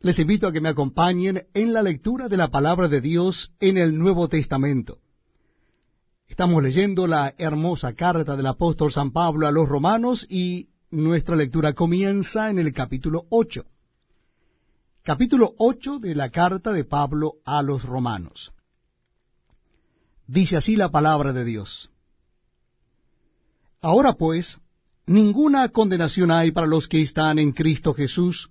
les invito a que me acompañen en la lectura de la palabra de Dios en el Nuevo Testamento. Estamos leyendo la hermosa carta del apóstol San Pablo a los romanos y nuestra lectura comienza en el capítulo 8. Capítulo 8 de la carta de Pablo a los romanos. Dice así la palabra de Dios. Ahora pues, ninguna condenación hay para los que están en Cristo Jesús,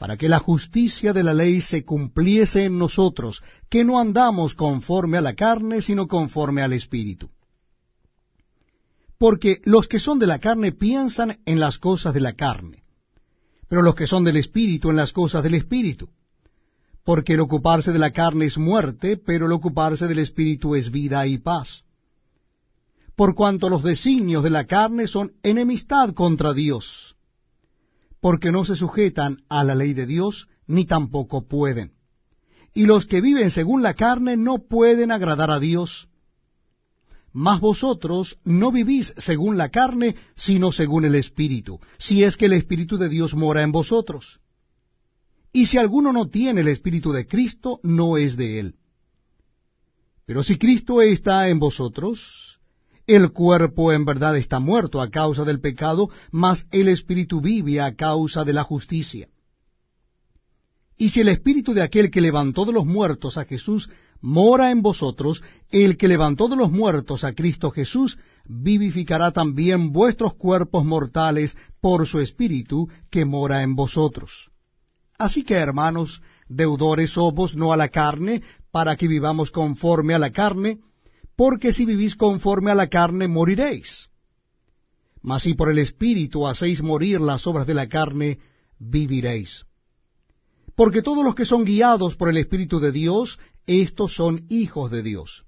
para que la justicia de la ley se cumpliese en nosotros, que no andamos conforme a la carne, sino conforme al Espíritu. Porque los que son de la carne piensan en las cosas de la carne, pero los que son del Espíritu en las cosas del Espíritu. Porque el ocuparse de la carne es muerte, pero el ocuparse del Espíritu es vida y paz. Por cuanto los designios de la carne son enemistad contra Dios porque no se sujetan a la ley de Dios, ni tampoco pueden. Y los que viven según la carne no pueden agradar a Dios. Mas vosotros no vivís según la carne, sino según el Espíritu, si es que el Espíritu de Dios mora en vosotros. Y si alguno no tiene el Espíritu de Cristo, no es de él. Pero si Cristo está en vosotros, el cuerpo en verdad está muerto a causa del pecado, mas el espíritu vive a causa de la justicia. Y si el espíritu de aquel que levantó de los muertos a Jesús mora en vosotros, el que levantó de los muertos a Cristo Jesús vivificará también vuestros cuerpos mortales por su espíritu que mora en vosotros. Así que, hermanos, deudores somos no a la carne, para que vivamos conforme a la carne, porque si vivís conforme a la carne moriréis. Mas si por el Espíritu hacéis morir las obras de la carne, viviréis. Porque todos los que son guiados por el Espíritu de Dios, estos son hijos de Dios.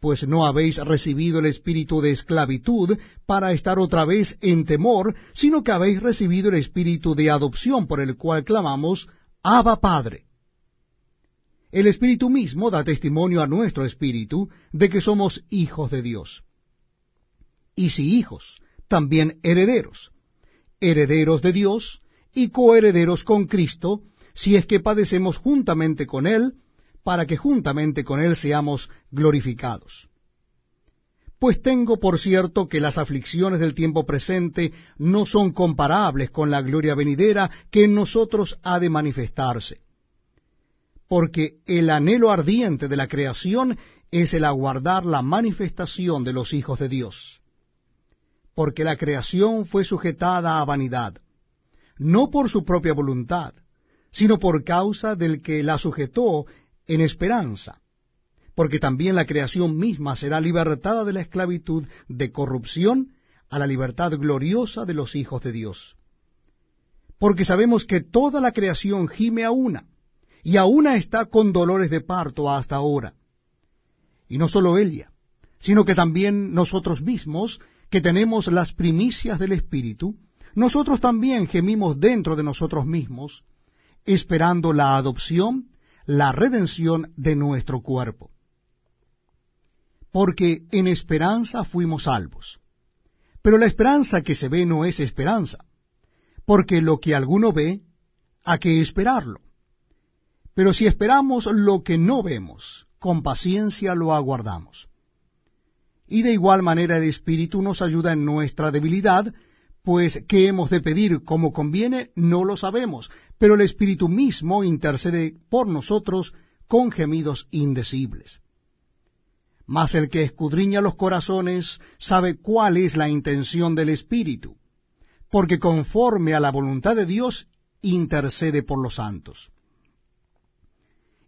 Pues no habéis recibido el espíritu de esclavitud para estar otra vez en temor, sino que habéis recibido el espíritu de adopción por el cual clamamos, Abba Padre. El Espíritu mismo da testimonio a nuestro espíritu de que somos hijos de Dios. Y si hijos, también herederos, herederos de Dios y coherederos con Cristo, si es que padecemos juntamente con Él, para que juntamente con Él seamos glorificados. Pues tengo por cierto que las aflicciones del tiempo presente no son comparables con la gloria venidera que en nosotros ha de manifestarse porque el anhelo ardiente de la creación es el aguardar la manifestación de los hijos de Dios. Porque la creación fue sujetada a vanidad, no por su propia voluntad, sino por causa del que la sujetó en esperanza, porque también la creación misma será libertada de la esclavitud de corrupción a la libertad gloriosa de los hijos de Dios. Porque sabemos que toda la creación gime a una, y aún está con dolores de parto hasta ahora. Y no solo ella, sino que también nosotros mismos, que tenemos las primicias del Espíritu, nosotros también gemimos dentro de nosotros mismos, esperando la adopción, la redención de nuestro cuerpo. Porque en esperanza fuimos salvos. Pero la esperanza que se ve no es esperanza, porque lo que alguno ve, ¿a qué esperarlo? Pero si esperamos lo que no vemos, con paciencia lo aguardamos. Y de igual manera el Espíritu nos ayuda en nuestra debilidad, pues qué hemos de pedir como conviene no lo sabemos, pero el Espíritu mismo intercede por nosotros con gemidos indecibles. Mas el que escudriña los corazones sabe cuál es la intención del Espíritu, porque conforme a la voluntad de Dios intercede por los santos.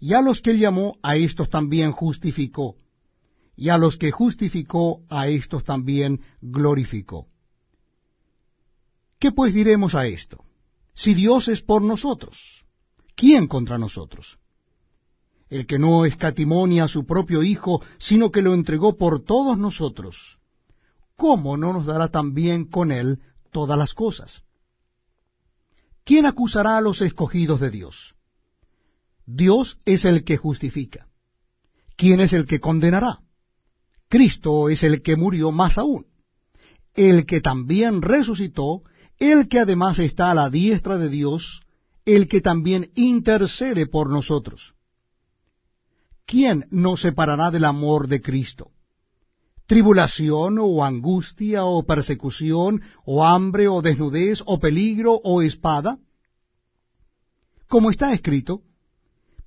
y a los que llamó, a estos también justificó, y a los que justificó, a estos también glorificó. ¿Qué pues diremos a esto? Si Dios es por nosotros, ¿quién contra nosotros? El que no escatimonia a su propio Hijo, sino que lo entregó por todos nosotros, ¿cómo no nos dará también con él todas las cosas? ¿Quién acusará a los escogidos de Dios? Dios es el que justifica. ¿Quién es el que condenará? Cristo es el que murió más aún, el que también resucitó, el que además está a la diestra de Dios, el que también intercede por nosotros. ¿Quién nos separará del amor de Cristo? ¿Tribulación o angustia o persecución o hambre o desnudez o peligro o espada? Como está escrito,